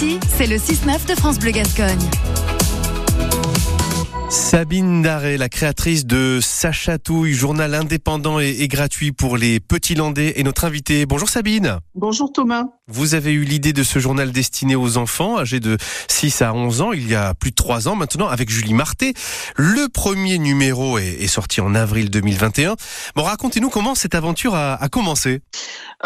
Ici, c'est le 6-9 de France Bleu Gascogne. Sabine Daré, la créatrice de Sacha Touille, journal indépendant et, gratuit pour les petits landais, est notre invitée. Bonjour Sabine. Bonjour Thomas. Vous avez eu l'idée de ce journal destiné aux enfants âgés de 6 à 11 ans, il y a plus de 3 ans maintenant, avec Julie Marté. Le premier numéro est, sorti en avril 2021. Bon, racontez-nous comment cette aventure a, commencé.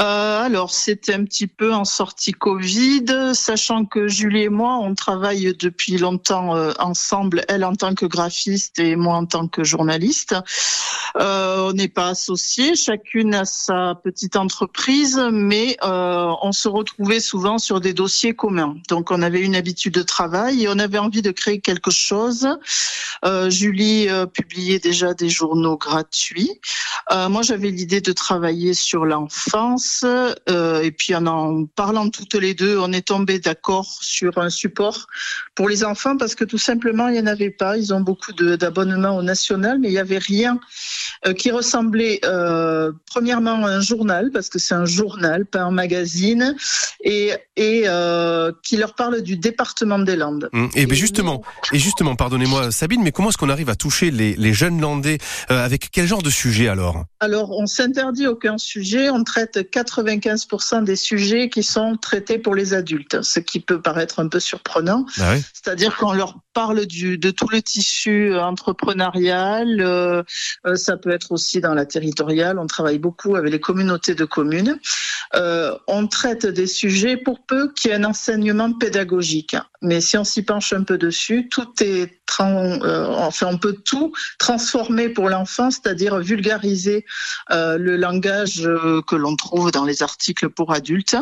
Euh, alors, c'était un petit peu en sortie Covid, sachant que Julie et moi, on travaille depuis longtemps euh, ensemble, elle en tant que graphiste et moi en tant que journaliste. Euh, on n'est pas associés, chacune a sa petite entreprise, mais on se retrouvait souvent sur des dossiers communs. Donc on avait une habitude de travail et on avait envie de créer quelque chose. Euh, Julie publiait déjà des journaux gratuits. moi j'avais l'idée de travailler sur l'enfance et puis en en parlant toutes les deux, on est tombé d'accord sur un support pour les enfants parce que tout simplement il n'y en avait pas. Ils ont beaucoup d'abonnements au national, mais il n'y avait rien euh, qui ressemblait euh, premièrement à un journal, parce que c'est un journal, pas un magazine, et, et euh, qui leur parle du département des Landes. Mmh. et, ben justement, et justement, pardonnez-moi Sabine, mais comment est-ce qu'on arrive à toucher les, les jeunes Landais avec quel genre de sujet alors? Alors, on s'interdit aucun sujet, on traite 95% des sujets qui sont traités pour les adultes, ce qui peut paraître un peu surprenant. Ah C'est-à-dire qu'on leur parle du, de tout le tissu entrepreneurial, euh, euh, ça peut être aussi dans la territoriale, on travaille beaucoup avec les communautés de communes. Euh, on traite des sujets pour peu qu'il y ait un enseignement pédagogique. Mais si on s'y penche un peu dessus, tout est enfin on peut tout transformer pour l'enfant, c'est-à-dire vulgariser le langage que l'on trouve dans les articles pour adultes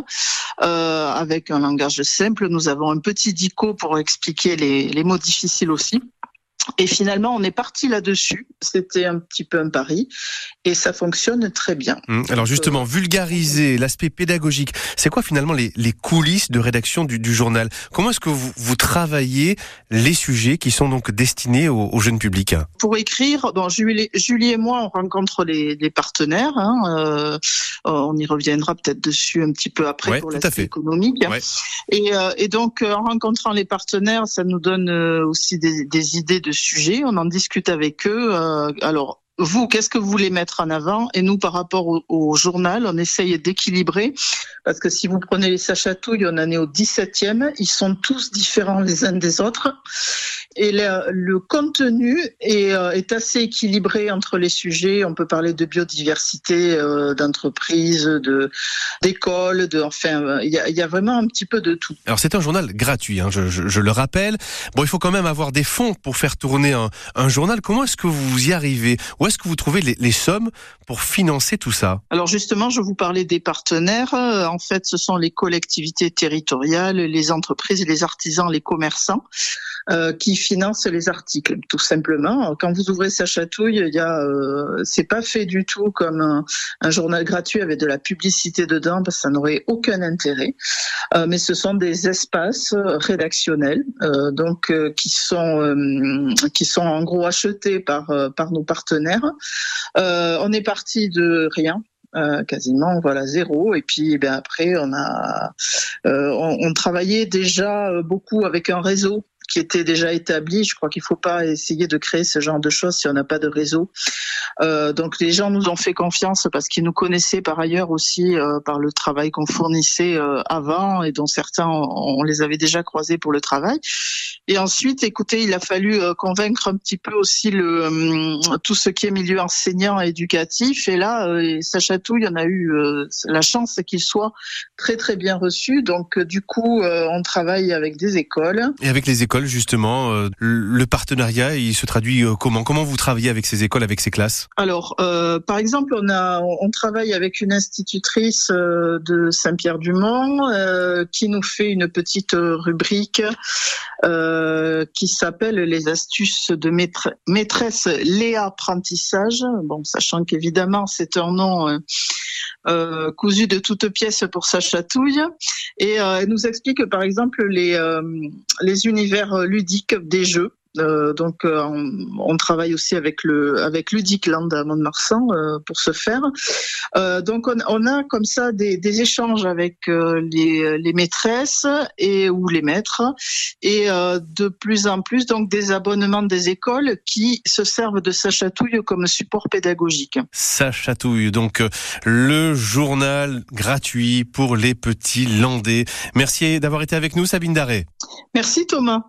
avec un langage simple. Nous avons un petit dico pour expliquer les mots difficiles aussi. Et finalement, on est parti là-dessus. C'était un petit peu un pari et ça fonctionne très bien. Hum, alors justement, vulgariser l'aspect pédagogique, c'est quoi finalement les, coulisses de rédaction du, journal? Comment est-ce que vous, vous, travaillez les sujets qui sont donc destinés au, jeune public? Pour écrire, bon, Julie, Julie, et moi, on rencontre les, partenaires. Hein, euh, on y reviendra peut-être dessus un petit peu après pour l'aspect économique. Et, euh, et, donc, en rencontrant les partenaires, ça nous donne euh, aussi des, des idées de on en discute avec eux. Euh, alors vous, qu'est-ce que vous voulez mettre en avant? Et nous, par rapport au, journal, on essaye d'équilibrer. Parce que si vous prenez les sachatouilles, on en est au 17e. Ils sont tous différents les uns des autres. Et le, contenu est, euh, est, assez équilibré entre les sujets. On peut parler de biodiversité, euh, d'entreprise, de d'école, de enfin, euh, il y, a, y, a, vraiment un petit peu de tout. Alors c'est un journal gratuit, hein, je, je, je, le rappelle. Bon, il faut quand même avoir des fonds pour faire tourner un, un journal. Comment est-ce que vous y arrivez? Est-ce que vous trouvez les, sommes pour financer tout ça? Alors justement, je vous parlais des partenaires. Euh, en fait, ce sont les collectivités territoriales, les entreprises, les artisans, les commerçants. Euh, qui financent les articles, tout simplement. Quand vous ouvrez sa chatouille, il y a, euh, c'est pas fait du tout comme un, journal gratuit avec de la publicité dedans, parce que ça n'aurait aucun intérêt. Euh, mais ce sont des espaces rédactionnels, donc qui sont qui sont en gros achetés par par nos partenaires. on est parti de rien, euh, quasiment voilà zéro et puis eh après on a euh, on, on, travaillait déjà beaucoup avec un réseau qui était déjà établi. Je crois qu'il ne faut pas essayer de créer ce genre de choses si on n'a pas de réseau. Euh, donc les gens nous ont fait confiance parce qu'ils nous connaissaient par ailleurs aussi euh, par le travail qu'on fournissait euh, avant et dont certains on, les avait déjà croisés pour le travail. Et ensuite, écoutez, il a fallu convaincre un petit peu aussi le tout ce qui est milieu enseignant et éducatif. Et là, Sacha il y en a eu la chance qu'il soit très très bien reçu. Donc du coup, on travaille avec des écoles. Et avec les écoles justement euh, Le partenariat, il se traduit euh, comment? Comment vous travaillez avec ces écoles, avec ces classes? Alors, euh, par exemple, on a, on travaille avec une institutrice de Saint-Pierre-du-Mont qui nous fait une petite rubrique qui s'appelle les astuces de maîtresse Léa apprentissage. Bon, sachant qu'évidemment c'est un nom euh, cousu de toutes pièces pour sa chatouille. Et euh, elle nous explique par exemple les, euh, les univers ludiques des jeux. Euh, donc, euh, on, travaille aussi avec le avec Ludicland à Mont-de-Marsan euh, pour ce faire. donc, on, a comme ça des, échanges avec les, les, maîtresses et ou les maîtres, et de plus en plus donc des abonnements des écoles qui se servent de sa chatouille comme support pédagogique. Sa chatouille, donc le journal gratuit pour les petits landais. Merci d'avoir été avec nous, Sabine Daré. Merci Thomas.